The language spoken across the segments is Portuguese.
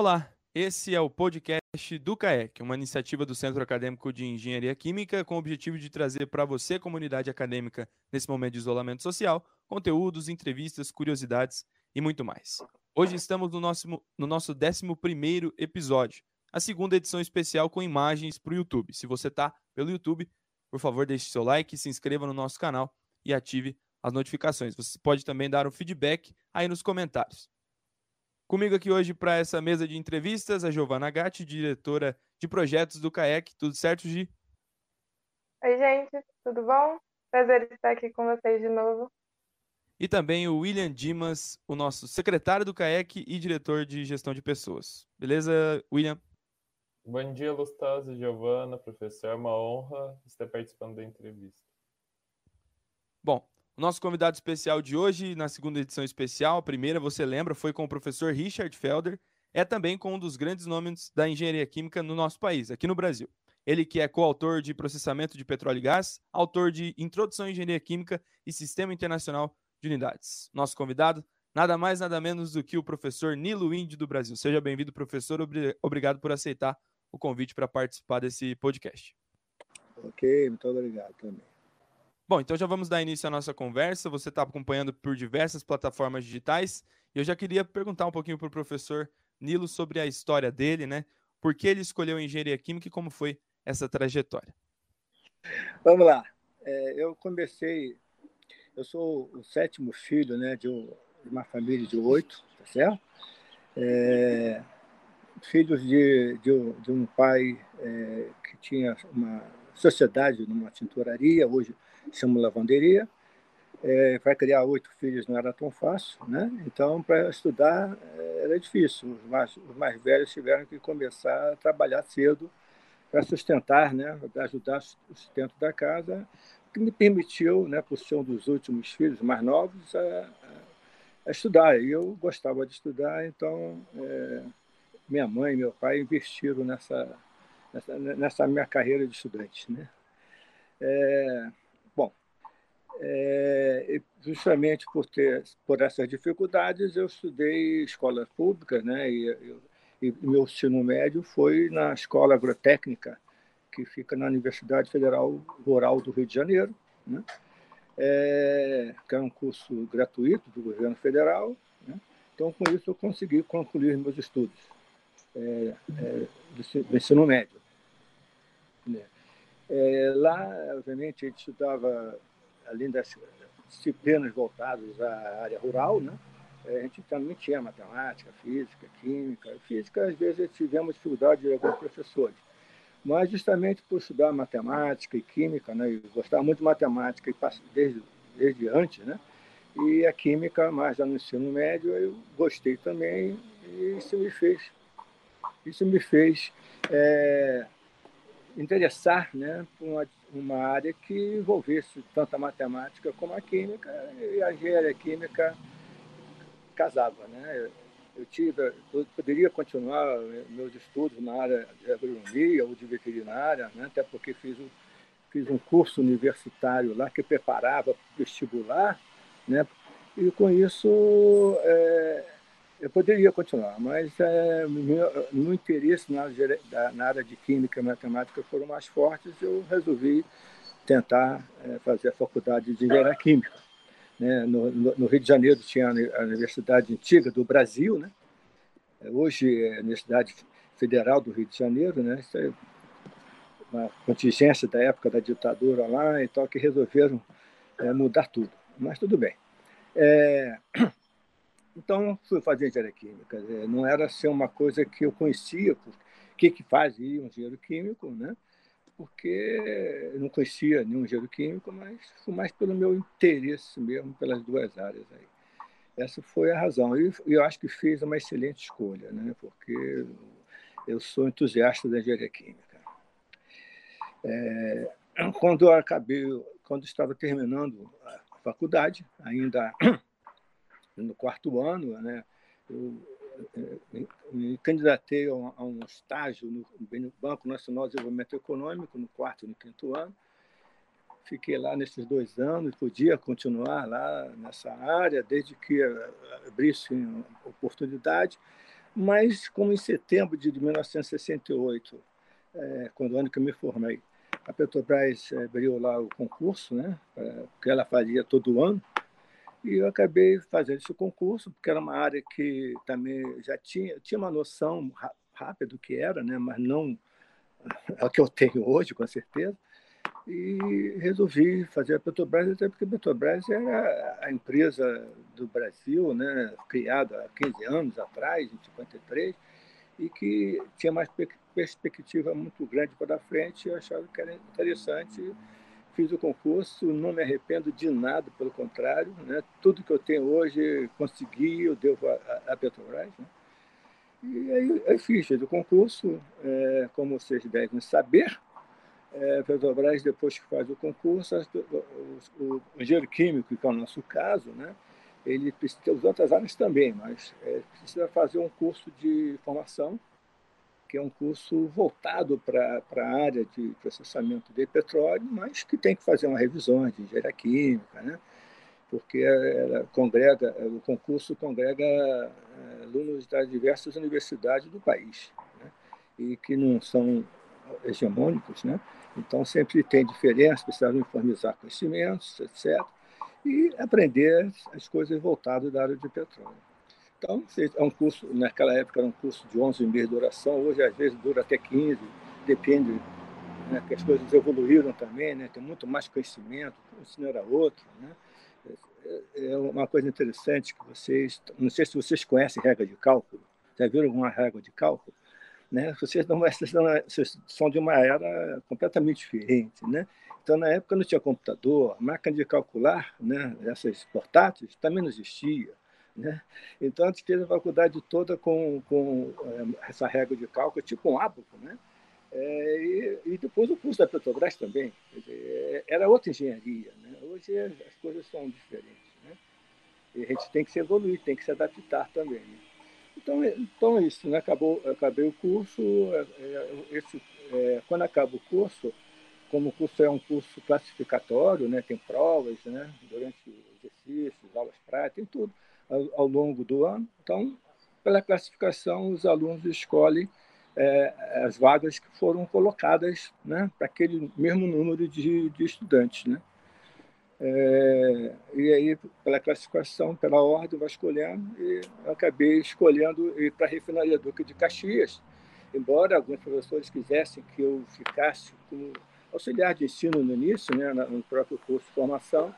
Olá, esse é o podcast do CAEC, uma iniciativa do Centro Acadêmico de Engenharia Química com o objetivo de trazer para você, comunidade acadêmica, nesse momento de isolamento social, conteúdos, entrevistas, curiosidades e muito mais. Hoje estamos no nosso, no nosso 11 episódio, a segunda edição especial com imagens para o YouTube. Se você está pelo YouTube, por favor, deixe seu like, se inscreva no nosso canal e ative as notificações. Você pode também dar um feedback aí nos comentários. Comigo aqui hoje para essa mesa de entrevistas, a Giovana Gatti, diretora de projetos do CAEC. Tudo certo, Gi? Oi, gente, tudo bom? Prazer estar aqui com vocês de novo. E também o William Dimas, o nosso secretário do CAEC e diretor de gestão de pessoas. Beleza, William? Bom dia, Lustosa e Giovana, professor. É uma honra estar participando da entrevista. Bom, o nosso convidado especial de hoje, na segunda edição especial, a primeira, você lembra, foi com o professor Richard Felder, é também com um dos grandes nomes da engenharia química no nosso país, aqui no Brasil. Ele que é coautor de Processamento de Petróleo e Gás, autor de Introdução à Engenharia Química e Sistema Internacional de Unidades. Nosso convidado, nada mais, nada menos do que o professor Nilo Índio do Brasil. Seja bem-vindo, professor. Obrigado por aceitar o convite para participar desse podcast. Ok, muito obrigado também. Bom, então já vamos dar início à nossa conversa. Você está acompanhando por diversas plataformas digitais. E eu já queria perguntar um pouquinho para o professor Nilo sobre a história dele, né? Por que ele escolheu engenharia química e como foi essa trajetória? Vamos lá. É, eu comecei. Eu sou o sétimo filho, né, de, uma família de oito, tá certo? É, filhos de, de, de, um pai é, que tinha uma sociedade numa tinturaria, hoje chama lavanderia. É, para criar oito filhos não era tão fácil, né? Então, para estudar é, era difícil. Os mais, os mais velhos tiveram que começar a trabalhar cedo para sustentar, né? Para ajudar o sustento da casa, o que me permitiu, né? Por ser um dos últimos filhos mais novos, a, a estudar. E eu gostava de estudar, então é, minha mãe e meu pai investiram nessa, nessa, nessa minha carreira de estudante, né? É, é, justamente por ter por essas dificuldades, eu estudei escola pública, né? E, e, meu ensino médio foi na escola agrotécnica que fica na Universidade Federal Rural do Rio de Janeiro, né? É, que é um curso gratuito do governo federal. Né? Então, com isso, eu consegui concluir meus estudos é, é, do, ensino médio. Né? É, lá, obviamente, a gente estudava além das disciplinas voltadas à área rural, né? a gente também tinha matemática, física, química. Física, às vezes, tivemos dificuldade de alguns professores. Mas, justamente por estudar matemática e química, né? eu gostava muito de matemática desde, desde antes, né? e a química, mais já no ensino médio, eu gostei também, e isso me fez, isso me fez é, interessar né, por uma, uma área que envolvesse tanto a matemática como a química, e a engenharia química casava. Né? Eu, tive, eu poderia continuar meus estudos na área de agronomia ou de veterinária, né? até porque fiz, fiz um curso universitário lá que preparava para o vestibular, né? e com isso é, eu poderia continuar, mas é, meu, meu interesse na, na, área de química e matemática foram mais fortes. Eu resolvi tentar é, fazer a faculdade de engenharia química. Né? No, no, no, Rio de Janeiro tinha a Universidade Antiga do Brasil, né? hoje é a Universidade Federal do Rio de Janeiro, né? Isso é uma contingência da época da ditadura lá e tal, que resolveram é, mudar tudo. Mas tudo bem. É... Então, fui fazer engenharia química. Não era ser uma coisa que eu conhecia, o que, que fazia um engenheiro químico, né? porque não conhecia nenhum engenheiro químico, mas foi mais pelo meu interesse mesmo pelas duas áreas aí. Essa foi a razão. E eu acho que fiz uma excelente escolha, né? porque eu sou entusiasta da engenharia química. É, quando eu acabei, quando estava terminando a faculdade, ainda no quarto ano, né, eu me candidatei a um estágio no Banco Nacional de Desenvolvimento Econômico, no quarto e no quinto ano. Fiquei lá nesses dois anos, podia continuar lá nessa área, desde que abrisse oportunidade, Mas, como em setembro de 1968, é, quando o ano que eu me formei, a Petrobras é, abriu lá o concurso, né, que ela fazia todo ano, e eu acabei fazendo esse concurso, porque era uma área que também já tinha, tinha uma noção rápida do que era, né, mas não a que eu tenho hoje, com certeza e resolvi fazer a Petrobras, até porque a Petrobras era a empresa do Brasil, né, criada há 15 anos atrás, em 53, e que tinha mais perspectiva muito grande para frente. Eu achava que era interessante. Fiz o concurso, não me arrependo de nada, pelo contrário. Né, tudo que eu tenho hoje, consegui, eu devo à Petrobras. Né. E aí eu fiz, fiz o concurso, é, como vocês devem saber, é, Petrobras, depois que faz o concurso, o, o, engenheiro químico, que é o nosso caso, né, ele precisa as outras áreas também, mas é, precisa fazer um curso de formação, que é um curso voltado para a área de processamento de petróleo, mas que tem que fazer uma revisão de engenharia química, né? porque ela congrega, o concurso congrega é, alunos das diversas universidades do país, né? e que não são hegemônicos, né? Então, sempre tem diferença, precisa uniformizar conhecimentos, etc. E aprender as coisas voltadas da área de petróleo. Então, é um curso, naquela época era um curso de 11 meses de duração, hoje às vezes dura até 15, depende, né, que as coisas evoluíram também, né, tem muito mais conhecimento, o ensino era outro. Né. É, é uma coisa interessante que vocês, não sei se vocês conhecem regra de cálculo, já viram alguma regra de cálculo? Né? Vocês, não, vocês, não, vocês são de uma era completamente diferente. Né? Então, na época não tinha computador, máquina de calcular, né? essas portáteis, também não existia. Né? Então, a gente fez a faculdade toda com, com é, essa regra de cálculo, tipo um ábaco, né? É, e, e, depois o curso da Petrobras também. Dizer, era outra engenharia. Né? Hoje as coisas são diferentes. Né? E a gente tem que se evoluir, tem que se adaptar também. Né? Então, então é isso, né? Acabou, acabei o curso. Esse, é, quando acaba o curso, como o curso é um curso classificatório, né? Tem provas, né? Durante exercícios, aulas práticas, tem tudo ao, longo do ano. Então, pela classificação, os alunos escolhem é, as vagas que foram colocadas, né? Para aquele mesmo número de, de estudantes, né? É, e aí, pela classificação, pela ordem, vai escolhendo, e eu acabei escolhendo ir para a refinaria Duque de Caxias, embora alguns professores quisessem que eu ficasse como auxiliar de ensino no início, né, no próprio curso de formação,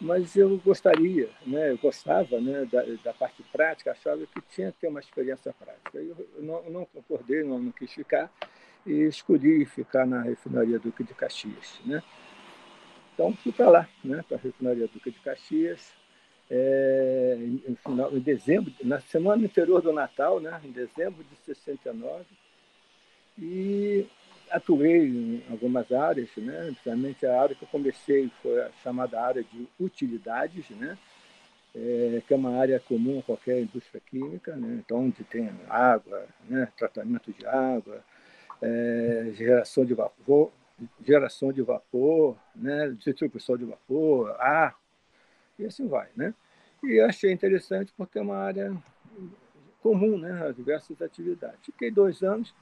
mas eu gostaria, né, eu gostava né, da, da parte prática, achava que tinha que ter uma experiência prática. Eu, não, não concordei, não, não quis ficar, e escolhi ficar na refinaria Duque de Caxias. Né? Então, fui para lá, né, para a refinaria Duca de Caxias, é, em, final, em dezembro, na semana anterior do Natal, né, em dezembro de 69, e atuei em algumas áreas, né, principalmente a área que eu comecei foi a chamada área de utilidades, né, é, que é uma área comum a qualquer indústria química, né, então onde tem água, né, tratamento de água, é, geração de vapor, geração de vapor, né, distribuição de vapor, ar, e assim vai. Né? E achei interessante porque é uma área comum né, a diversas atividades. Fiquei dois anos,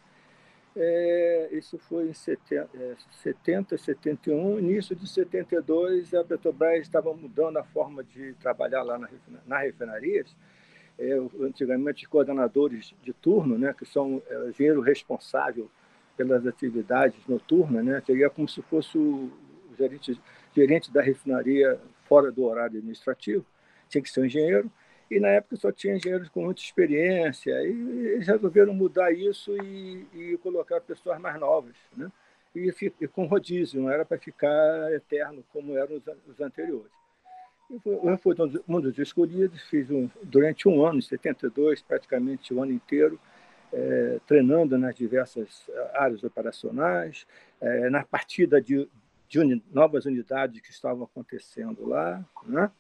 é, isso foi em 70, é, 70, 71, início de 72, a Petrobras estava mudando a forma de trabalhar lá na, na refinarias, é, antigamente coordenadores de turno, né, que são é, engenheiro responsável pelas atividades noturnas, né? seria como se fosse o gerente, gerente da refinaria fora do horário administrativo, tinha que ser um engenheiro, e na época só tinha engenheiros com muita experiência, e eles resolveram mudar isso e, e colocar pessoas mais novas, né? e, e com rodízio, não era para ficar eterno como eram os, os anteriores. Eu fui um dos escolhidos, fiz um, durante um ano, em 72, praticamente o ano inteiro, é, treinando nas diversas áreas operacionais, é, na partida de, de novas unidades que estavam acontecendo lá. Né?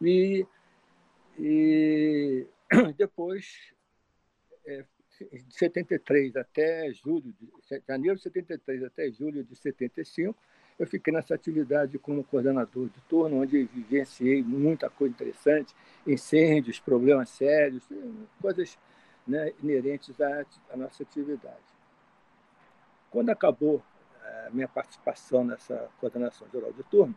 E, e depois, é, de 73 até julho, de janeiro de 73 até julho de 75, eu fiquei nessa atividade como coordenador de turno, onde vivenciei muita coisa interessante, incêndios, problemas sérios, coisas né, inerentes à, à nossa atividade. Quando acabou a minha participação nessa coordenação geral de turno,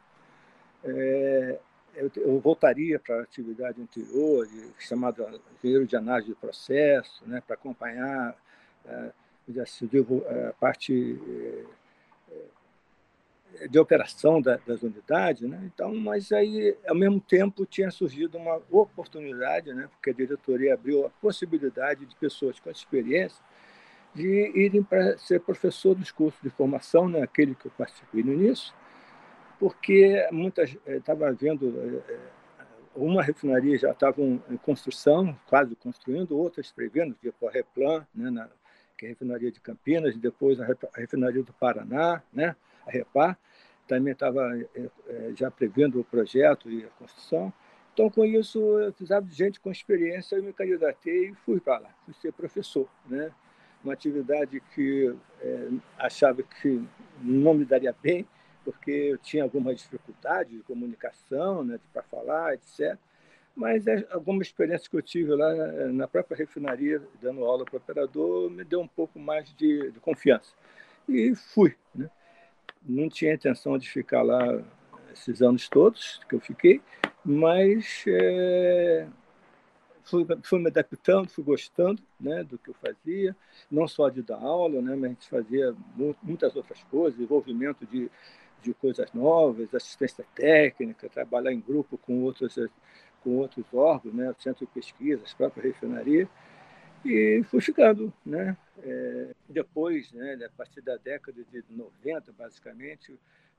é, eu, eu, voltaria para a atividade anterior, chamada engenheiro de análise de processo, né, para acompanhar é, digo, a parte é, de operação da, das unidades, né? Então, mas aí, ao mesmo tempo, tinha surgido uma oportunidade, né? Porque a diretoria abriu a possibilidade de pessoas com experiência de irem para ser professor dos cursos de formação, né? Aquele que eu participei no início, porque muitas estava eh, vendo eh, uma refinaria já estava em construção, quase construindo, outras prevendo, tipo a Replan, né? Na, que é a refinaria de Campinas, depois a refinaria do Paraná, né? a Repar, também estava é, já prevendo o projeto e a construção. Então, com isso, eu precisava de gente com experiência, eu me candidatei e fui para lá, fui ser professor. Né? Uma atividade que é, achava que não me daria bem, porque eu tinha alguma dificuldade de comunicação, né, para falar, etc. Mas é, alguma experiência que eu tive lá na própria refinaria, dando aula para o operador, me deu um pouco mais de, de confiança. E fui. Né? Não tinha intenção de ficar lá esses anos todos que eu fiquei, mas é, fui, fui, me adaptando, fui gostando né, do que eu fazia, não só de dar aula, né, mas a gente fazia muitas outras coisas, envolvimento de, de coisas novas, assistência técnica, trabalhar em grupo com outras com outros órgãos, né, o Centro de Pesquisa, própria refinaria, e fui ficando. Né? É, depois, né, a partir da década de 90, basicamente,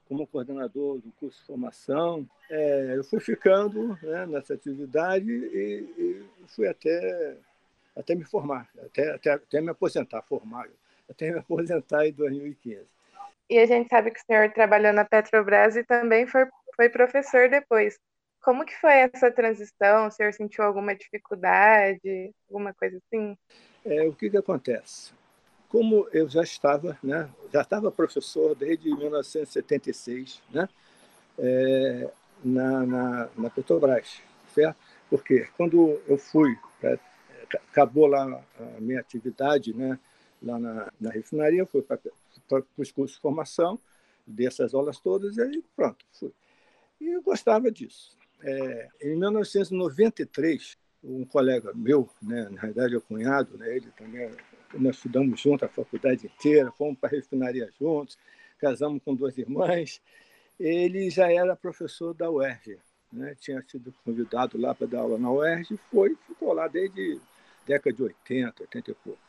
como coordenador do curso de formação, é, eu fui ficando né, nessa atividade e, e, fui até, até me formar, até, até, até me aposentar, formar, até me aposentar em 2015. E a gente sabe que o senhor trabalhou na Petrobras e também foi, foi professor depois. Como que foi essa transição? O senhor sentiu alguma dificuldade, alguma coisa assim? É, o que, que acontece? Como eu já estava, né, já estava professor desde 1976, né, é, na, na, na, Petrobras, certo? Porque quando eu fui, pra, acabou lá a minha atividade, né, lá na, na refinaria, fui para os cursos de formação, dessas aulas todas, e aí pronto, fui. E eu gostava disso. É, em 1993, um colega meu, né, na realidade é o cunhado, né, ele também, nós estudamos junto a faculdade inteira, fomos para a refinaria juntos, casamos com duas irmãs. Ele já era professor da UERJ, né, tinha sido convidado lá para dar aula na UERJ, foi, ficou lá desde década de 80, 80 e pouco.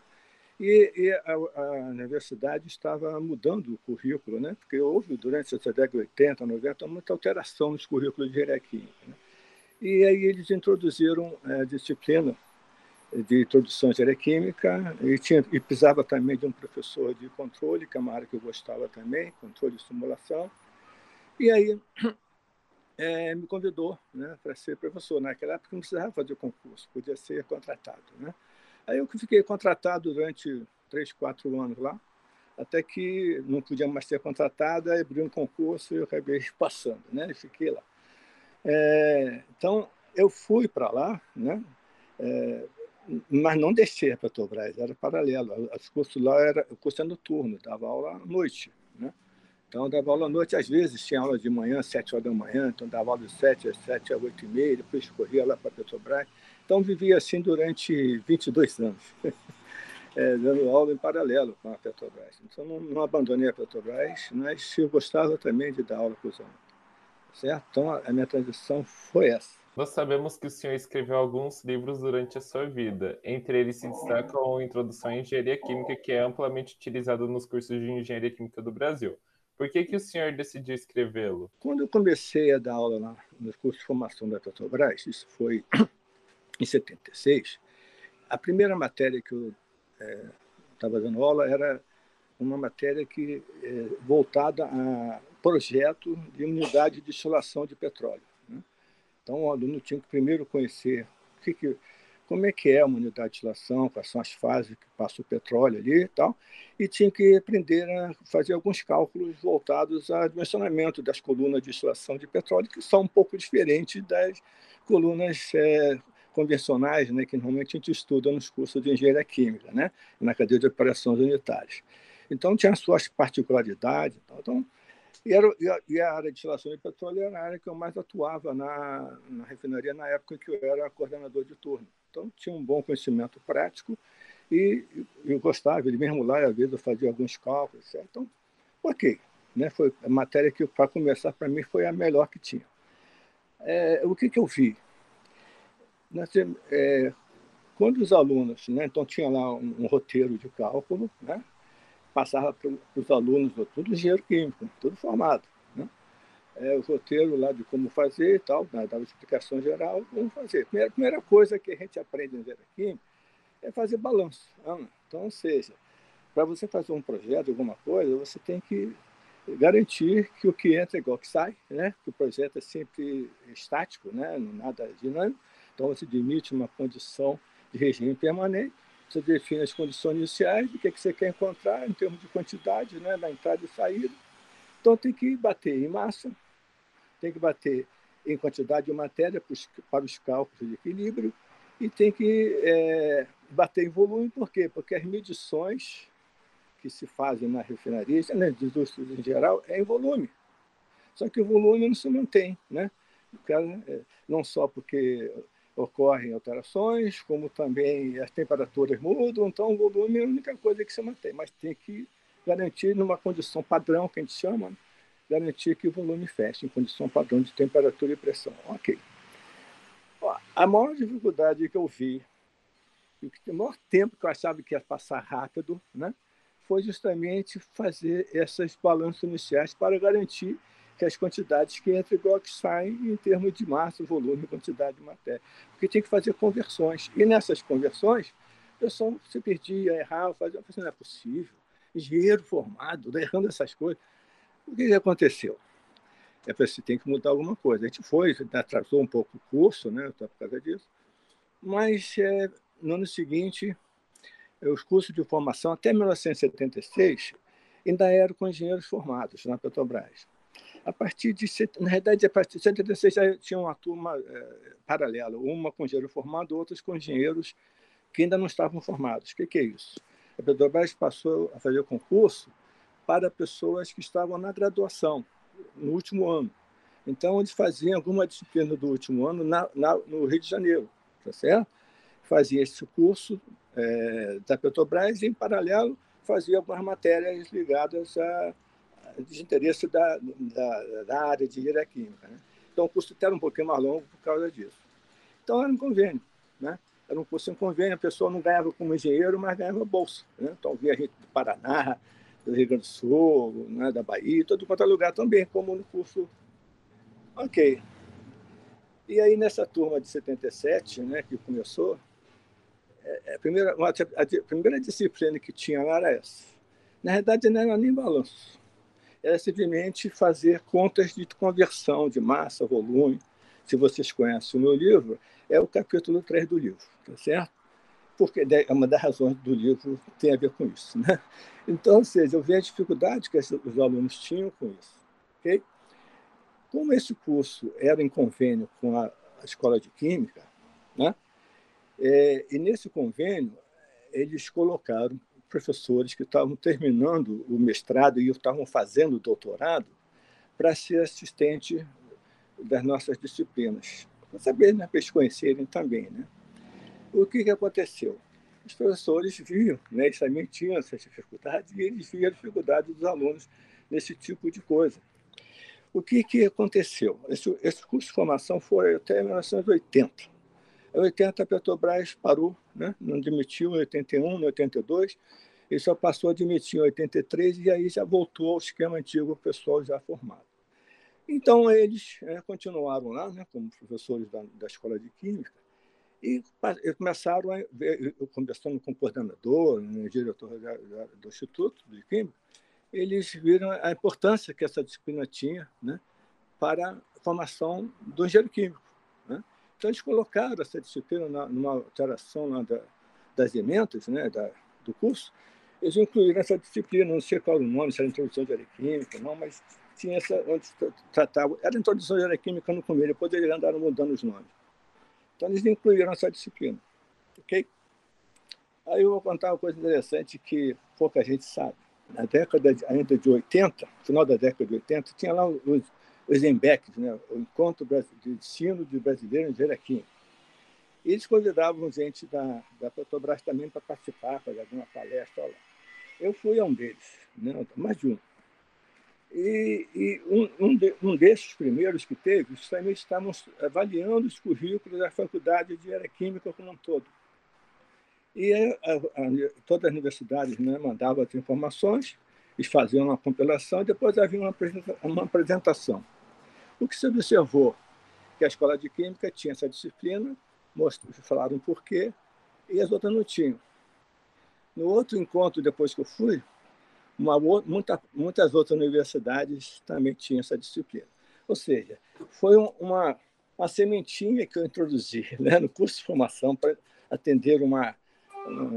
E, e a, a, universidade estava mudando o currículo, né? porque houve, durante essa década de 80, 90, muita alteração nos currículos de química. Né? E aí eles introduziram a disciplina de introdução à engenharia química e, tinha, e precisava também de um professor de controle, que é uma área que eu gostava também, controle e simulação. E aí é, me convidou né, para ser professor. Naquela época não precisava fazer concurso, podia ser contratado. Né? Aí eu fiquei contratado durante três, quatro anos lá, até que não podia mais ser contratado, aí abriu um concurso e eu acabei passando, né? E fiquei lá. É, então, eu fui para lá, né? É, mas não deixei a Petrobras, era paralelo. O curso lá era, o curso era noturno, dava aula à noite, né? Então, dava aula à noite, às vezes tinha aula de manhã, sete horas da manhã, então dava aula de sete às sete às oito e meia, depois corria lá para a Petrobras. Então, vivi assim durante 22 anos, é, dando aula em paralelo com a Petrobras. Então, não, não, abandonei a Petrobras, mas eu gostava também de dar aula para os alunos. Certo? Então, a minha transição foi essa. Nós sabemos que o senhor escreveu alguns livros durante a sua vida. Entre eles se destacam Introdução à Engenharia Química, que é amplamente utilizado nos cursos de Engenharia Química do Brasil. Por que, que o senhor decidiu escrevê-lo? Quando eu comecei a dar aula lá, nos cursos de formação da Petrobras, isso foi em 76, a primeira matéria que eu estava é, dando aula era uma matéria que é, voltada a projeto de unidade de destilação de petróleo. Né? Então, o aluno tinha que primeiro conhecer o que, que como é que é uma unidade de destilação, quais são as fases que passa o petróleo ali e tal, e tinha que aprender a fazer alguns cálculos voltados ao dimensionamento das colunas de destilação de petróleo, que são um pouco diferentes das colunas é, convencionais, né, que normalmente a gente estuda nos cursos de engenharia química, né, na cadeia de operações unitárias. Então, tinha as suas particularidades. Então, e, era, e a área de instalação de petróleo era a área que eu mais atuava na, na refinaria na época que eu era coordenador de turno. Então, tinha um bom conhecimento prático e eu gostava, ele mesmo lá, às vezes eu fazia alguns cálculos, certo? Então, ok. Né? Foi a matéria que, para começar, para mim, foi a melhor que tinha. É, o que, que eu vi? É, quando os alunos, né, então tinha lá um, um roteiro de cálculo, né, passava para os alunos, tudo engenheiro químico, tudo formado. Né? É, o roteiro lá de como fazer e tal, né, dava explicação geral, como fazer. Primeira, primeira coisa que a gente aprende em engenharia química é fazer balanço. Né? Então, ou seja, para você fazer um projeto, alguma coisa, você tem que garantir que o que entra é igual que sai, né? que o projeto é sempre estático, né? nada dinâmico. Então, você demite uma condição de regime permanente, você define as condições iniciais do que, é que você quer encontrar em termos de quantidade, né? da entrada e saída. Então, tem que bater em massa, tem que bater em quantidade de matéria para os cálculos de equilíbrio e tem que é, bater em volume, por quê? Porque as medições que se fazem na refinaria, nas indústrias em geral, é em volume. Só que o volume não se mantém, né? É, não só porque ocorrem alterações, como também as temperaturas mudam, então o volume é a única coisa que se mantém, mas tem que garantir numa condição padrão, que a gente chama, né? garantir que o volume feche em condição padrão de temperatura e pressão. Ok. A maior dificuldade que eu vi, o maior tempo que eu achava que ia passar rápido, né? foi justamente fazer esses balanços iniciais para garantir que as quantidades que entram igual que saem em termos de massa, volume quantidade de matéria. Porque tem que fazer conversões. E nessas conversões, o pessoal se perdia, errava, fazia, não é possível. Engenheiro formado, tá errando essas coisas. O que aconteceu? É para você tem que mudar alguma coisa. A gente foi, atrasou um pouco o curso, né, por causa disso. Mas é, no ano seguinte, os cursos de formação, até 1976, ainda eram com engenheiros formados na Petrobras. A partir de, na verdade, a partir de 76 já tinha uma turma é, paralela, uma com engenheiro formado, outras com engenheiros que ainda não estavam formados. O que, que é isso? A Petrobras passou a fazer concurso para pessoas que estavam na graduação, no último ano. Então, eles faziam alguma disciplina do último ano na, na, no Rio de Janeiro, tá certo? Fazia esse curso é, da Petrobras e, em paralelo, fazia algumas matérias ligadas a, de interesse da, da, da, área de engenharia química. Né? Então, o curso era um pouquinho mais longo por causa disso. Então, era um convênio. Né? Era um curso em convênio, a pessoa não ganhava como engenheiro, mas ganhava bolsa. Né? Então, via gente do Paraná, do Rio Grande do Sul, né, da Bahia, todo quanto é lugar também, como no curso. Ok. E aí, nessa turma de 77, né, que começou, é, a, primeira, a primeira disciplina que tinha lá era essa. Na verdade, não era nem balanço. Era simplesmente fazer contas de conversão de massa, volume. Se vocês conhecem o meu livro, é o capítulo 3 do livro, tá certo? Porque é uma das razões do livro tem a ver com isso. Né? Então, ou seja, eu vi a dificuldade que os alunos tinham com isso. Okay? Como esse curso era em convênio com a, a Escola de Química, né? É, e nesse convênio, eles colocaram professores que estavam terminando o mestrado e estavam fazendo o doutorado para ser assistente das nossas disciplinas, para saber, né, para eles conhecerem também. Né? O que, que aconteceu? Os professores viam, né, eles também tinham essas dificuldades, e eles viam a dificuldade dos alunos nesse tipo de coisa. O que, que aconteceu? Esse, esse curso de formação foi até 1980. Em 80, a Petrobras parou, né? não demitiu em 81, em 82, e só passou a demitir em 83, e aí já voltou ao esquema antigo, o pessoal já formado. Então, eles é, continuaram lá, né, como professores da, da Escola de Química, e começaram a ver, conversando com o coordenador, né, diretor da, da, do Instituto de Química, eles viram a importância que essa disciplina tinha né, para a formação do engenheiro químico. Então, eles colocaram essa disciplina na, numa alteração lá da, das emendas né, da, do curso. Eles incluíram essa disciplina, não sei qual o nome, se era introdução de aeroquímica, não, mas tinha essa, onde tratava, era introdução de aeroquímica no começo, depois eles andaram mudando os nomes. Então, eles incluíram essa disciplina. Ok? Aí eu vou contar uma coisa interessante que pouca gente sabe. Na década de, ainda de 80, final da década de 80, tinha lá os, os EMBECs, né? o Encontro de Ensino de Brasileiro em Engenharia Química. Eles convidavam gente da, da Petrobras também para participar, dar uma palestra lá. Eu fui a um deles, né? mais de um. E, e um, um, de, um, desses primeiros que teve, também estavam avaliando os currículos da Faculdade de Aeroquímica como um todo. E a, a, todas as universidades né, mandavam as informações, eles faziam uma compilação e depois havia uma, uma apresentação. O que se observou? Que a escola de Química tinha essa disciplina, falaram por quê, e as outras não tinham. No outro encontro, depois que eu fui, uma, muita, muitas outras universidades também tinham essa disciplina. Ou seja, foi uma, uma sementinha que eu introduzi né, no curso de formação para atender uma,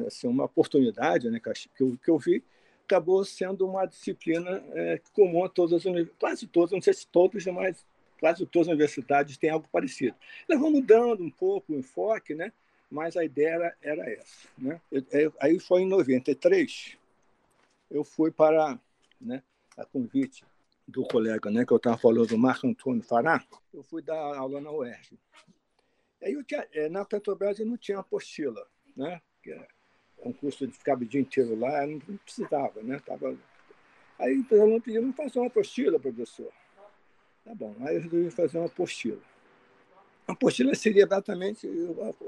assim, uma oportunidade né, que, eu, que eu vi, acabou sendo uma disciplina é, comum a todas as quase todas, não sei se todas, mas quase todas as universidades têm algo parecido. Elas vão mudando um pouco o enfoque, né? mas a ideia era, era essa. Né? Eu, eu, aí foi em 93, eu fui para, né, a convite do colega né, que eu estava falando, do Marco Antônio Fará, eu fui dar aula na UERJ. Aí eu tinha, eh, na Petrobras eu não tinha apostila, né? Que é um curso de ficar o dia inteiro lá, não precisava, né? Tava... Aí o aluno pediu, não fazer uma apostila, professor. Tá bom, aí eu resolvi fazer uma apostila. A apostila seria exatamente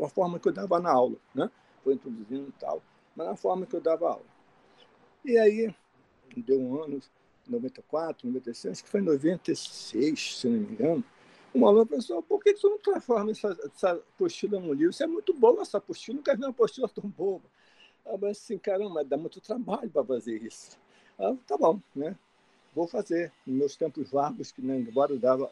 a, forma que eu dava na aula, né? Foi introduzindo e tal, mas na forma que eu dava aula. E aí, deu um ano, 94, 96, acho que foi em 96, se não me engano, uma aluna falou por que você não transforma essa, essa apostila num livro? Isso é muito boa essa apostila, nunca vi uma apostila tão boa. Eu falei assim, caramba, dá muito trabalho para fazer isso. Ah, tá bom, né? Vou fazer. Nos meus tempos vagos, que né, embora eu dava,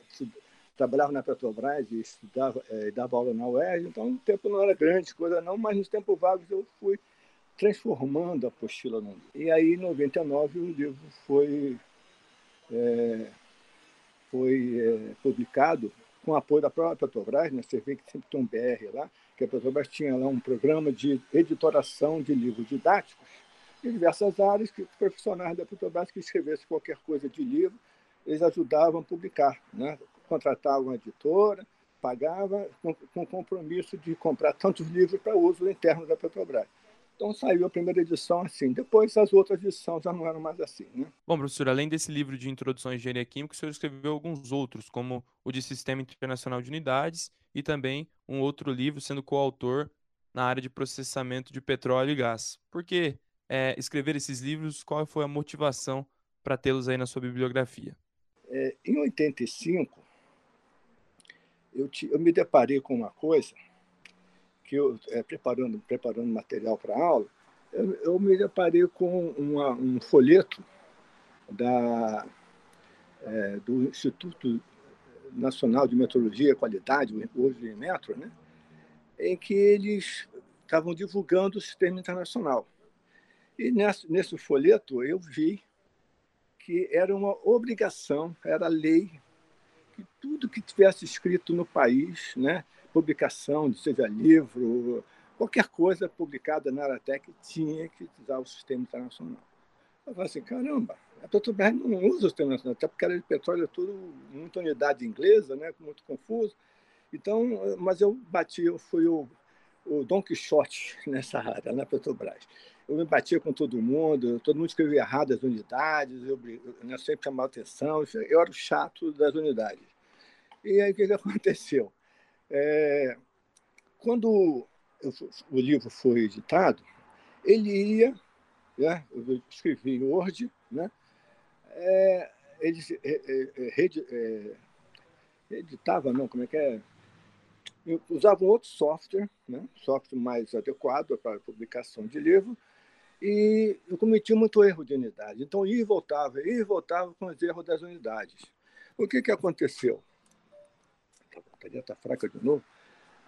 trabalhava na Petrobras e estudava, é, dava aula na UERJ, então o tempo não era grande coisa não, mas nos tempos vagos eu fui transformando a apostila no livro. E aí, em 99, o livro foi é, foi é, publicado com apoio da própria Petrobras, né? você vê que sempre tem um BR lá, que a Petrobras tinha lá um programa de editoração de livros didáticos em diversas áreas, que profissionais da Petrobras que escrevessem qualquer coisa de livro, eles ajudavam a publicar, né? contratavam uma editora, pagava com, com compromisso de comprar tantos livros para uso interno da Petrobras. Então saiu a primeira edição assim. Depois as outras edições já não eram mais assim, né? Bom, professor, além desse livro de introdução à engenharia química, o senhor escreveu alguns outros, como o de Sistema Internacional de Unidades e também um outro livro sendo coautor na área de processamento de petróleo e gás. Por que é, escrever esses livros? Qual foi a motivação para tê-los aí na sua bibliografia? É, em 85, eu, te, eu me deparei com uma coisa que eu, é, preparando, preparando material para aula, eu, eu, me deparei com uma, um folheto da, é, do Instituto Nacional de Meteorologia e Qualidade, hoje em Metro, né? em que eles estavam divulgando o sistema internacional. E nesse, nesse folheto eu vi que era uma obrigação, era lei, que tudo que tivesse escrito no país, né, publicação, seja livro, qualquer coisa publicada na Aratec tinha que usar o sistema internacional. Eu falei assim, caramba, a Petrobras não usa o sistema internacional, até porque era de petróleo tudo muita unidade inglesa, né, muito confuso. Então, mas eu bati, eu fui o, o Don Quixote nessa área, na Petrobras. Eu me batia com todo mundo, todo mundo escrevia errado as unidades, eu, eu sempre chamava atenção, eu era o chato das unidades. E aí o que, que aconteceu? É, quando o livro foi editado, ele ia, né, eu escrevi em Word, né, é, ele é, editava, não, como é que é? Eu usava um outro software, né, software mais adequado para publicação de livro, e eu cometi muito erro de unidade. Então, ia e voltava, ia e voltava com os erros das unidades. O que, que aconteceu? A está fraca de novo.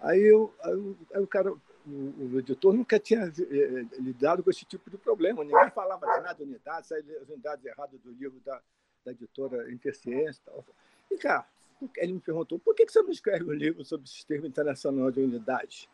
Aí, eu, aí, aí o cara, o, o, editor nunca tinha eh, lidado com esse tipo de problema. Ninguém falava de nada de unidade, saía as unidades erradas do livro da, da editora Interciência. E, cara, ele me perguntou, por que você não escreve um livro sobre o Sistema Internacional de Unidades?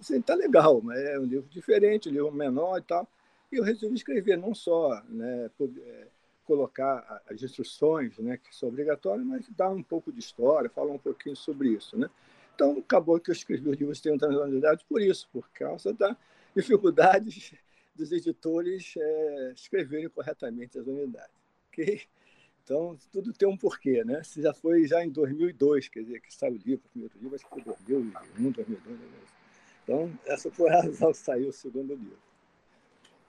Isso está legal, mas é um livro diferente, um livro menor e tal. E eu resolvi escrever não só né, é, colocar as instruções, né, que são obrigatórias, mas dar um pouco de história, falar um pouquinho sobre isso. Né? Então, acabou que eu escrevi o livro Sistema Unidades por isso, por causa da dificuldades dos editores é, escreverem corretamente as unidades. Okay? Então, tudo tem um porquê, né? Se já foi já em 2002, quer dizer, que saiu o livro, o primeiro livro, acho que foi 2001, 2002. Então, essa foi a razão que saiu o segundo livro.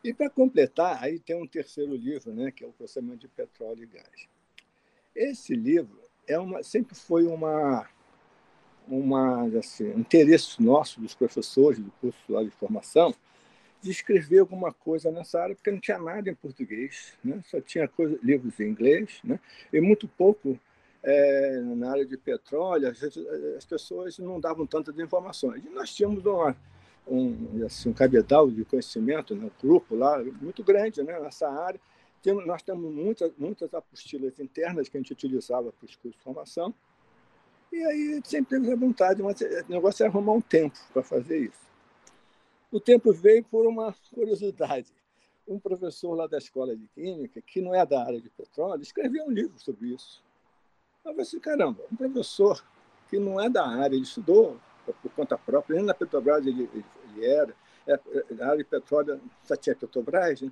E para completar, aí tem um terceiro livro, né, que é o processamento de petróleo e gás. Esse livro é uma, sempre foi uma, uma assim, um interesse nosso dos professores do curso de formação de escrever alguma coisa nessa área, porque não tinha nada em português, né? só tinha coisa, livros em inglês, né? e muito pouco é, na área de petróleo, as, as, pessoas não davam tantas informações. E nós tínhamos uma, um, assim, um cabedal de conhecimento, né? um grupo lá muito grande né? nessa área. Temos, nós temos muitas, muitas apostilas internas que a gente utilizava para os cursos de formação, e aí sempre teve a vontade, mas o negócio é arrumar um tempo para fazer isso. O tempo veio por uma curiosidade. Um professor lá da escola de Química, que não é da área de petróleo, escreveu um livro sobre isso. Eu falei assim, caramba, um professor que não é da área, ele estudou por conta própria, nem na Petrobras ele, ele era, é, é, na área de petróleo só tinha Petrobras, né?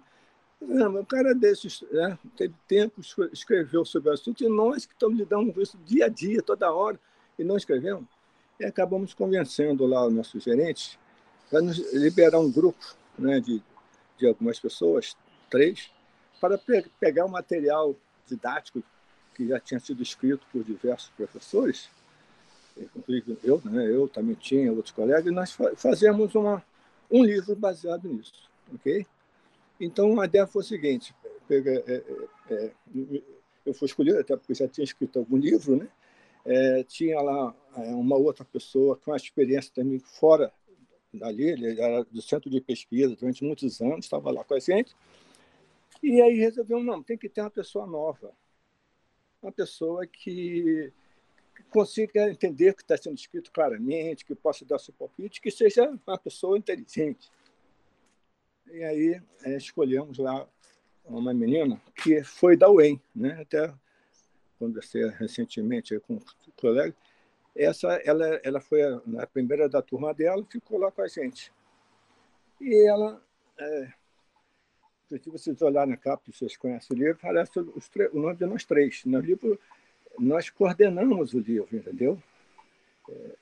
Não, um cara desses né, teve tempo, escreveu sobre o assunto, e nós que estamos lidando com isso dia a dia, toda hora, e não escrevemos. E acabamos convencendo lá o nosso gerente vai nos liberar um grupo né, de, de algumas pessoas, três, para pe pegar o material didático que já tinha sido escrito por diversos professores, inclusive eu, né, eu também tinha outros colegas, e nós fazemos uma, um livro baseado nisso, ok? Então a ideia foi a seguinte: é, é, é, eu fui escolhido até porque já tinha escrito algum livro, né? É, tinha lá uma outra pessoa com uma experiência também fora dali, ele era do centro de pesquisa durante muitos anos, estava lá com a gente. E aí resolvemos, não, tem que ter uma pessoa nova, uma pessoa que consiga entender o que está sendo escrito claramente, que possa dar seu palpite, que seja uma pessoa inteligente. E aí é, escolhemos lá uma menina que foi da UEM, né? até conversei recentemente com um colega, essa, ela, ela foi a, a primeira da turma dela, ficou lá com a gente. E ela, é, se vocês olharem na capa, vocês conhecem o livro, aparece o nome de nós três. No livro, nós coordenamos o livro, entendeu? É,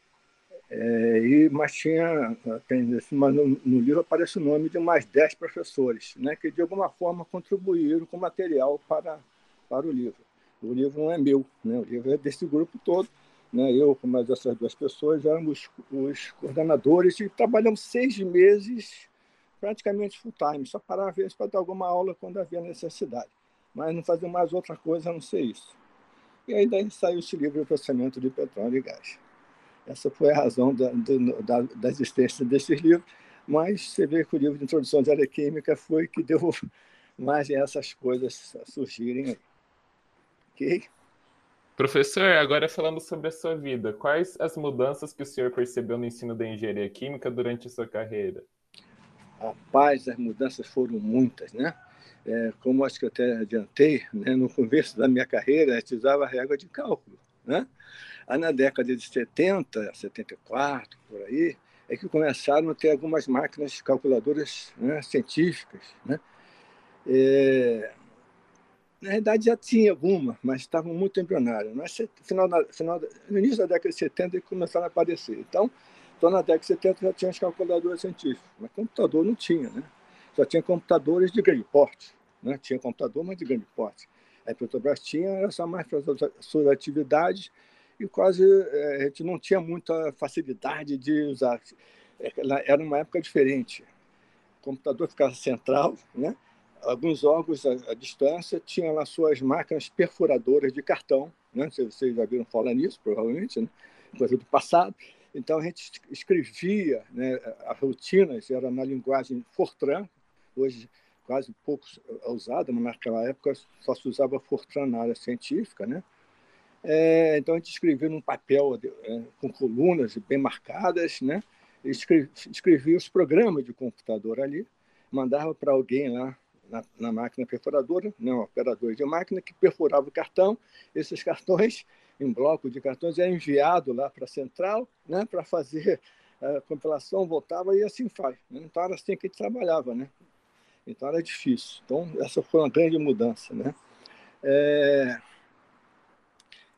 é, e, mas tinha, tem, mas no, no, livro aparece o nome de mais dez professores, né, que de alguma forma contribuíram com material para, para o livro. O livro não é meu, né, o livro é desse grupo todo né, eu com mais essas duas pessoas éramos os coordenadores e trabalhamos seis meses praticamente full time, só parava às vezes para dar alguma aula quando havia necessidade, mas não fazia mais outra coisa a não ser isso. E aí daí saiu esse livro de processamento de petróleo e gás. Essa foi a razão da, da, da existência desses livros, mas você vê que o livro de introdução de área química foi que deu mais essas coisas surgirem aí. Ok? Professor, agora falando sobre a sua vida, quais as mudanças que o senhor percebeu no ensino da engenharia química durante a sua carreira? Rapaz, as mudanças foram muitas, né? É, como acho que eu até adiantei, né, no começo da minha carreira, a gente usava a régua de cálculo, né? Aí na década de 70, 74, por aí, é que começaram a ter algumas máquinas calculadoras né, científicas, né? É, na verdade, já tinha alguma, mas estavam muito embrionárias. Mas final, final, no início da década de 70 começaram a aparecer. Então, então, na década de 70 já tinha as calculadoras científicas, mas computador não tinha, né? Só tinha computadores de grande porte, né? Tinha computador, mas de grande porte. A Petrobras tinha, era só mais para as suas atividades e quase é, a gente não tinha muita facilidade de usar. É, era uma época diferente. O computador ficava central, né? alguns órgãos à, à, distância tinham lá suas máquinas perfuradoras de cartão, né? vocês já viram falar nisso, provavelmente, né? coisa do passado. Então a gente escrevia, né, as rotinas era na linguagem Fortran, hoje quase pouco usada, mas naquela época só se usava Fortran na área científica, né? É, então a gente escrevia num papel é, com colunas bem marcadas, né? Escrevia, escrevia os programas de computador ali, mandava para alguém lá na, na, máquina perfuradora, né, um operador de máquina que perfurava o cartão. Esses cartões, em bloco de cartões, é enviado lá para a central, né, para fazer a compilação, voltava e assim faz. Né? Então era assim que a gente trabalhava, né? Então era difícil. Então essa foi uma grande mudança, né? É...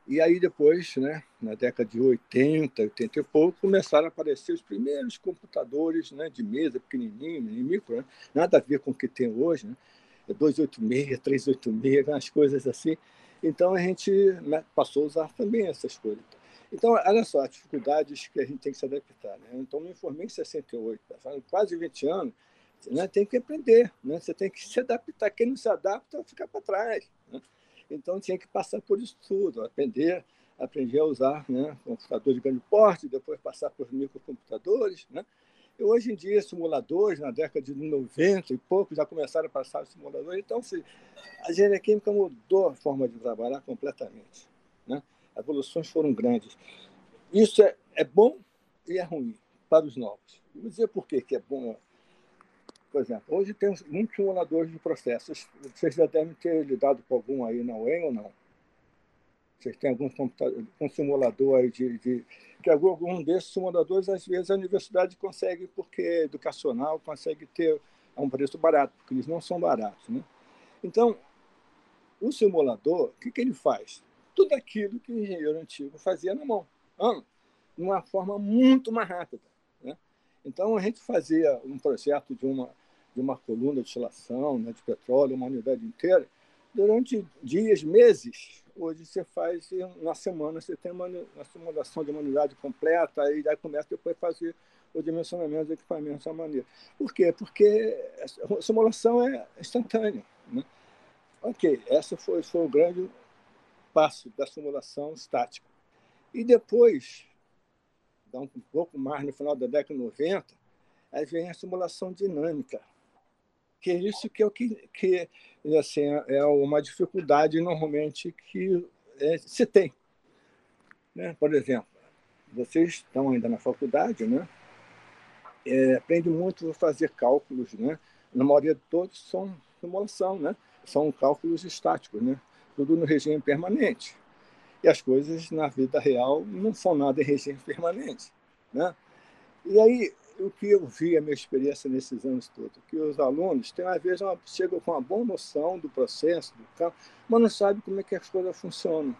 E aí depois, né, na década de 80, 80 e pouco, começaram a aparecer os primeiros computadores né, de mesa, pequenininho, micro, né? nada a ver com o que tem hoje, né? 286, 386, umas coisas assim. Então a gente né, passou a usar também essas coisas. Então, olha só, as dificuldades que a gente tem que se adaptar. Né? Então, me formei em 68, tá? quase 20 anos, né? tem que aprender, né? você tem que se adaptar. Quem não se adapta fica para trás. Né? Então, tinha que passar por isso tudo, aprender, aprender a usar né? computador de grande porte, depois passar por microcomputadores. Né? Hoje em dia, simuladores, na década de 90 e pouco, já começaram a passar simuladores. Então, se, a engenharia química mudou a forma de trabalhar completamente. Né? As evoluções foram grandes. Isso é, é bom e é ruim para os novos. Vou dizer por que é bom por exemplo, hoje tem muitos simuladores de processos. Vocês já devem ter lidado com algum aí na UEM ou não? Vocês têm algum um simulador aí de, de que algum desses simuladores às vezes a universidade consegue porque é educacional consegue ter a um preço barato, porque eles não são baratos, né? Então, o simulador, o que, que ele faz? Tudo aquilo que o engenheiro antigo fazia na mão, de uma forma muito mais rápida. Né? Então, a gente fazia um projeto de uma de uma coluna de destilação né, de petróleo, uma unidade inteira, durante dias, meses. Hoje você faz, na semana, você tem uma, uma simulação de uma unidade completa, e daí começa depois a fazer o dimensionamento do equipamento dessa maneira. Por quê? Porque a simulação é instantânea. Né? Ok, esse foi, foi o grande passo da simulação estática. E depois, um pouco mais no final da década de 90, aí vem a simulação dinâmica, que é isso que é o que, que assim, é uma dificuldade normalmente que é, se tem. Né? Por exemplo, vocês estão ainda na faculdade, né? É, aprende muito a fazer cálculos, né? Na maioria de todos são simulação, né? São cálculos estáticos, né? Tudo no regime permanente. E as coisas na vida real não são nada em regime permanente, né? E aí o que eu vi, a minha experiência nesses anos todos, que os alunos, tem, às vezes, uma, chegam com uma boa noção do processo, do campo, mas não sabem como é que as coisas funcionam.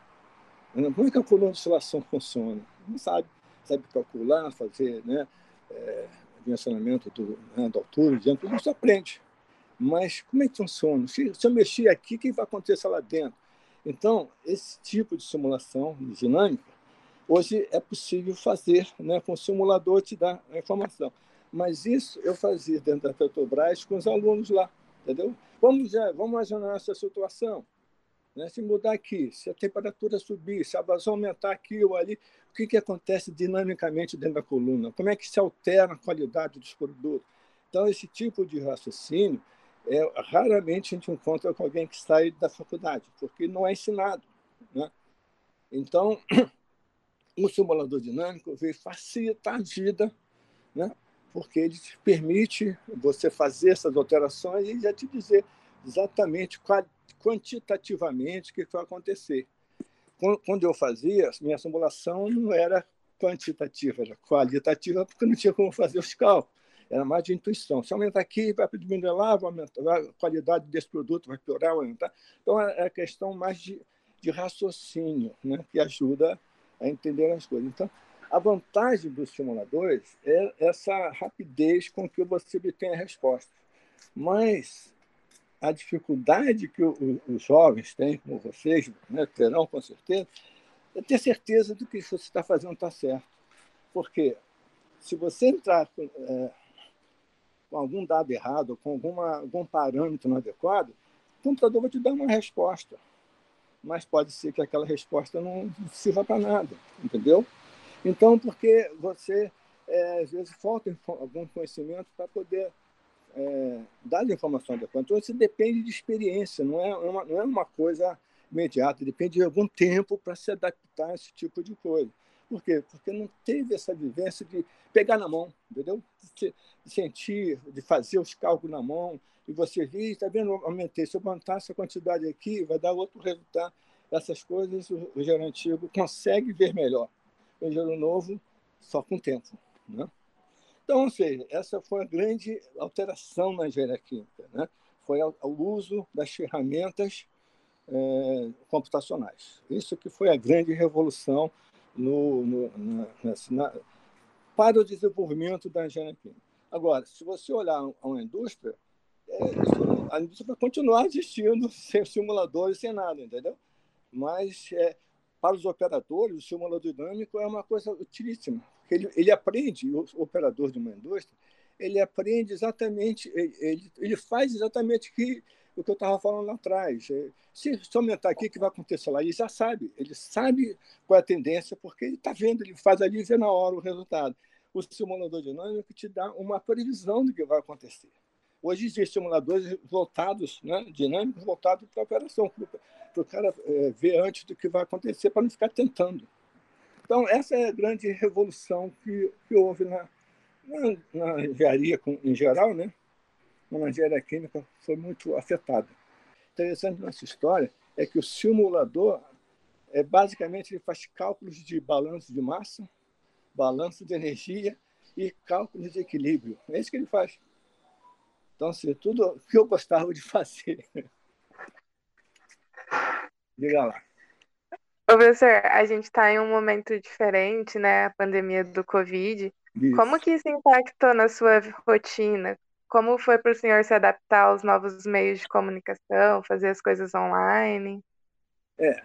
Como é que a coluna de oscilação funciona? Não sabe. Sabe calcular, fazer né, é, dimensionamento do, né, da altura, de tudo isso aprende. Mas como é que funciona? Se, se eu mexer aqui, o que vai acontecer lá dentro? Então, esse tipo de simulação dinâmica Hoje é possível fazer, né, com o simulador te dá a informação. Mas isso eu fazia dentro da Petrobras com os alunos lá, entendeu? Vamos, vamos imaginar essa situação. Né? Se mudar aqui, se a temperatura subir, se a vazão aumentar aqui ou ali, o que, que acontece dinamicamente dentro da coluna? Como é que se altera a qualidade dos produtos? Então, esse tipo de raciocínio, é, raramente a gente encontra com alguém que sai da faculdade, porque não é ensinado. Né? Então, o simulador dinâmico veio facilitar a vida, né? porque ele te permite você fazer essas alterações e já te dizer exatamente quantitativamente o que vai acontecer. Quando eu fazia, minha simulação não era quantitativa, era qualitativa, porque não tinha como fazer os cálculos. Era mais de intuição. Se aumentar aqui, vai diminuir lá, vai aumentar, a qualidade desse produto vai piorar, vai aumentar. Então, é a questão mais de, de raciocínio, né? que ajuda a entender as coisas. Então, a vantagem dos simuladores é essa rapidez com que você obtém a resposta. Mas a dificuldade que os jovens têm, como vocês né, terão com certeza, é ter certeza do que você está fazendo está certo. Porque se você entrar com, é, com algum dado errado, com alguma, algum parâmetro inadequado, o computador vai te dar uma resposta mas pode ser que aquela resposta não sirva para nada, entendeu? Então, porque você, é, às vezes, falta algum conhecimento para poder é, dar a informação adequada. Então, isso depende de experiência, não é uma, não é uma coisa imediata, depende de algum tempo para se adaptar a esse tipo de coisa. Por quê? Porque não teve essa vivência de pegar na mão, entendeu? De sentir, de fazer os cálculos na mão, e você vir, está vendo, aumentei, se eu aumentar essa quantidade aqui, vai dar outro resultado. Essas coisas o, o engenheiro antigo consegue ver melhor. O engenheiro novo, só com o tempo. Né? Então, ou seja, essa foi a grande alteração na engenharia química. Né? Foi o uso das ferramentas é, computacionais. Isso que foi a grande revolução no, no, na, na, para o desenvolvimento da engenharia química. Agora, se você olhar uma indústria, é, a indústria vai continuar existindo sem simuladores, sem nada, entendeu? Mas é, para os operadores, o simulador dinâmico é uma coisa utilíssima. Ele, ele aprende, o operador de uma indústria, ele aprende exatamente, ele, ele faz exatamente que, o que eu estava falando lá atrás. É, se, aumentar aqui, o que vai acontecer lá? Ele já sabe, ele sabe qual é a tendência, porque ele está vendo, ele faz ali e vê na hora o resultado. O simulador dinâmico te dá uma previsão do que vai acontecer. Hoje existem simuladores voltados, né, dinâmicos, voltados para a operação, para o cara é, ver antes do que vai acontecer, para não ficar tentando. Então, essa é a grande revolução que, que houve na, na, na engenharia em geral, né? Na engenharia química foi muito afetada. Interessante nessa história é que o simulador, é, basicamente, ele faz cálculos de balanço de massa, balanço de energia e cálculos de equilíbrio. É isso que ele faz. Então, assim, tudo que eu gostava de fazer. Diga lá. Professor, a gente está em um momento diferente, né? A pandemia do Covid. Isso. Como que isso impactou na sua rotina? Como foi para o senhor se adaptar aos novos meios de comunicação, fazer as coisas online? É,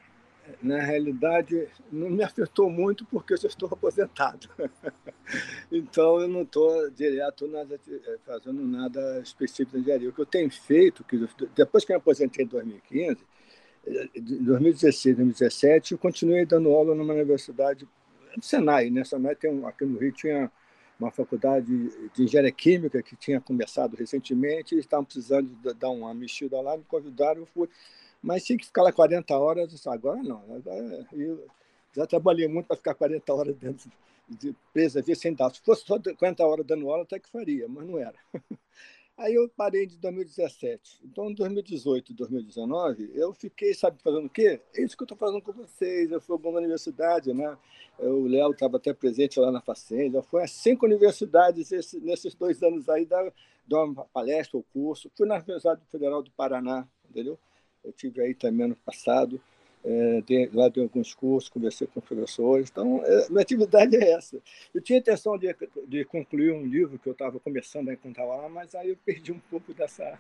na realidade, não me afetou muito porque eu já estou aposentado. então, eu não estou direto nada, eh, fazendo nada específico de engenharia. O que eu tenho feito, que depois que eu me aposentei em 2015, em 2016, 2017, eu continuei dando aula numa universidade, no Senai, né? Senai tem um, aqui no Rio tinha uma faculdade de engenharia química que tinha começado recentemente, eles estavam precisando dar uma mexida lá, me convidaram, eu fui mas tinha que ficar lá 40 horas, disse, agora não. Agora eu já trabalhei muito para ficar 40 horas dentro de presa ali sem dar. Se fosse só 40 horas dando aula, até que faria, mas não era. Aí eu parei de 2017. Então, em 2018 2019, eu fiquei, sabe, fazendo o quê? É isso que eu estou fazendo com vocês. Eu fui a alguma universidade, né? O Léo estava até presente lá na Facenda. Eu fui a cinco universidades esse, nesses dois anos aí, dar uma palestra ou curso. Fui na Universidade Federal do Paraná, entendeu? Eu tive aí também ano passado, é, de, lá dei alguns cursos, conversei com professores. Então, é, minha atividade é essa. Eu tinha intenção de, de concluir um livro que eu estava começando a encontrar lá, mas aí eu perdi um pouco dessa.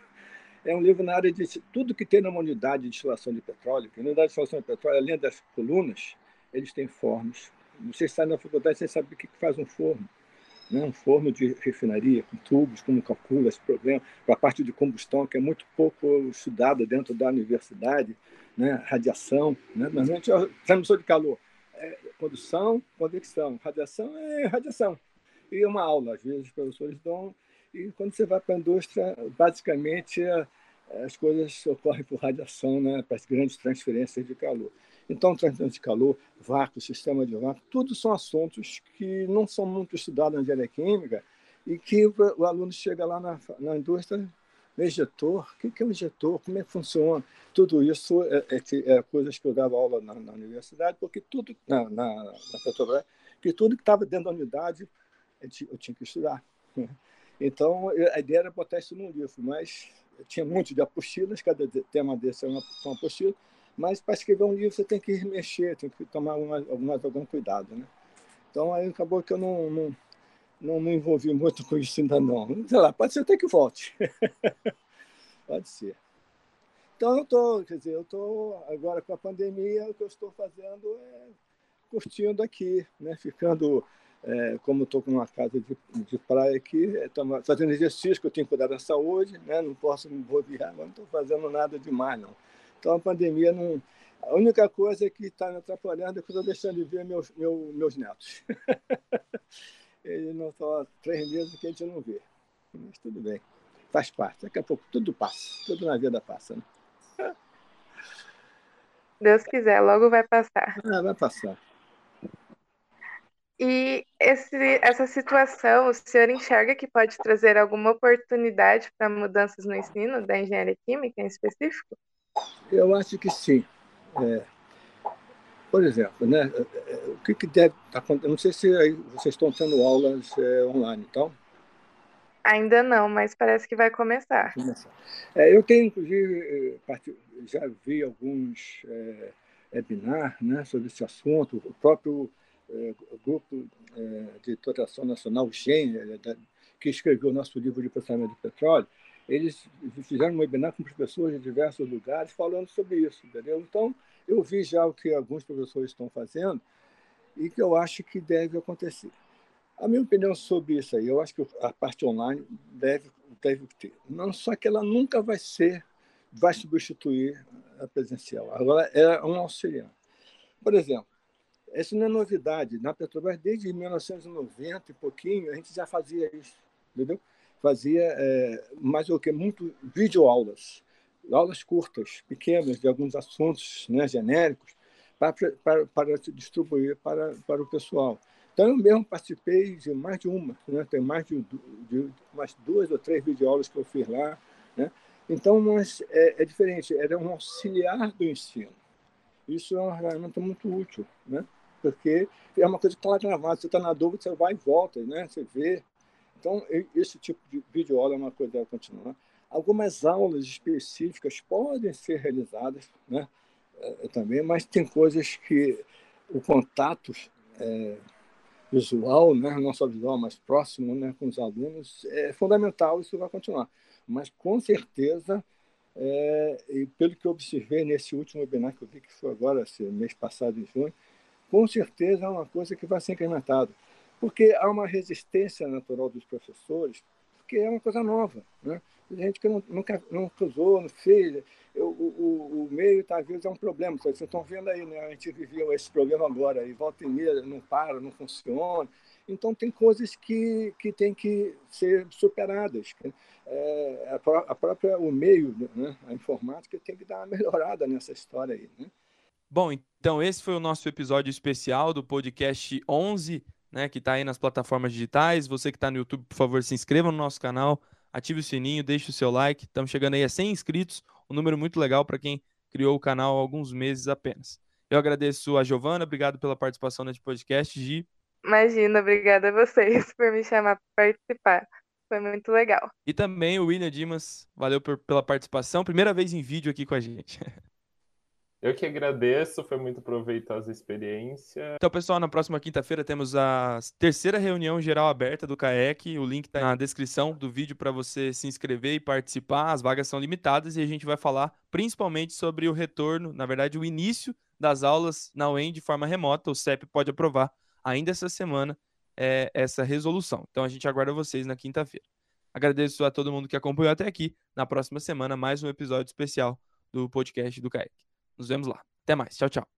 É um livro na área de tudo que tem numa unidade de destilação de petróleo. Que a unidade de destilação de petróleo, além das colunas, eles têm fornos. Você sai na faculdade, você sabe o que faz um forno né, um forno de refinaria com tubos, como calcula esse problema, para a parte de combustão, que é muito pouco estudada dentro da universidade, né, radiação, né, normalmente é transmissor de calor, é condução, convecção, radiação é radiação. E uma aula, às vezes os professores dão, e quando você vai para a indústria, basicamente as coisas ocorrem por radiação, né, para as grandes transferências de calor. Então, transferência de calor, vácuo, sistema de vácuo, tudo são assuntos que não são muito estudados na engenharia química e que o aluno chega lá na, na indústria, injetor, o que é um injetor, como é que funciona? Tudo isso é, é, é coisas que eu dava aula na, na universidade, porque tudo, na, na, na Petrobras, que tudo que estava dentro da unidade eu tinha, que estudar. Então, a ideia era botar isso num livro, mas tinha muito de apostilas, cada tema desse é uma, uma apostila, mas para escrever um livro você tem que mexer, tem que tomar algumas, algum cuidado, né? Então aí acabou que eu não, não, não me envolvi muito com isso ainda não. Sei lá, pode ser até que volte. pode ser. Então eu estou, quer dizer, eu estou agora com a pandemia, o que eu estou fazendo é curtindo aqui, né? Ficando, é, como estou com uma casa de, de praia aqui, é, fazendo exercício, que eu tenho que cuidar da saúde, né? Não posso me mas não estou fazendo nada demais, não. Então a pandemia não. A única coisa que está me atrapalhando é que eu estou deixando de ver meus, meu, meus netos. Eles não estão três meses que a gente não vê. Mas tudo bem. Faz parte. Daqui a pouco tudo passa. Tudo na vida passa. Né? Deus quiser, logo vai passar. Ah, vai passar. E esse, essa situação, o senhor enxerga que pode trazer alguma oportunidade para mudanças no ensino da engenharia química em específico? Eu acho que sim. É, por exemplo, né, é, o que, que deve estar tá acontecendo? Não sei se vocês estão tendo aulas é, online, então. Ainda não, mas parece que vai começar. É, eu tenho, inclusive, já vi alguns é, webinars né, sobre esse assunto. O próprio é, grupo é, de editoração nacional, GEM, é, que escreveu o nosso livro de processamento de petróleo, eles fizeram um webinar com professores de diversos lugares falando sobre isso, entendeu? Então, eu vi já o que alguns professores estão fazendo e que eu acho que deve acontecer. A minha opinião sobre isso aí, eu acho que a parte online deve, deve ter. Não só que ela nunca vai ser, vai substituir a presencial. Agora, é um auxiliar. Por exemplo, essa não é novidade. Na Petrobras, desde 1990 e pouquinho, a gente já fazia isso, entendeu? Fazia, é, mais o que? Muito videoaulas. Aulas curtas, pequenas, de alguns assuntos né, genéricos, para, para, para distribuir para, para o pessoal. Então, eu mesmo participei de mais de uma, né? tem mais de, de umas duas ou três videoaulas que eu fiz lá. Né? Então, mas é, é diferente, era um auxiliar do ensino. Isso é uma ferramenta muito útil, né? porque é uma coisa que está lá gravada, você está na dúvida, você vai e volta, né? você vê. Então, esse tipo de videoaula é uma coisa que vai continuar. Algumas aulas específicas podem ser realizadas né? É, também, mas tem coisas que o contato é, visual, né, não só visual, mas próximo né, com os alunos, é fundamental, isso vai continuar. Mas, com certeza, é, e pelo que eu observei nesse último webinar que eu vi, que foi agora, esse mês passado, em junho, com certeza é uma coisa que vai ser incrementada. Porque há uma resistência natural dos professores, porque é uma coisa nova. Né? gente que não, nunca, usou, não fez. o, o, o, meio, tá, às vezes, é um problema. Vocês estão vendo aí, né? a gente viveu esse problema agora, e volta e meia não para, não funciona. Então, tem coisas que, que têm que ser superadas. É, a, a, própria, o meio, né? a informática, tem que dar uma melhorada nessa história aí. Né? Bom, então esse foi o nosso episódio especial do podcast 11, né, que está aí nas plataformas digitais. Você que está no YouTube, por favor, se inscreva no nosso canal, ative o sininho, deixe o seu like. Estamos chegando aí a 100 inscritos, um número muito legal para quem criou o canal há alguns meses apenas. Eu agradeço a Giovana, obrigado pela participação nesse podcast, Gi. Imagina, obrigada a vocês por me chamar para participar. Foi muito legal. E também o William Dimas, valeu por, pela participação. Primeira vez em vídeo aqui com a gente. Eu que agradeço, foi muito proveitosa a experiência. Então, pessoal, na próxima quinta-feira temos a terceira reunião geral aberta do CAEC. O link está na descrição do vídeo para você se inscrever e participar. As vagas são limitadas e a gente vai falar principalmente sobre o retorno, na verdade, o início das aulas na UEM de forma remota. O CEP pode aprovar ainda essa semana é, essa resolução. Então, a gente aguarda vocês na quinta-feira. Agradeço a todo mundo que acompanhou até aqui. Na próxima semana, mais um episódio especial do podcast do CAEC. Nos vemos lá. Até mais. Tchau, tchau.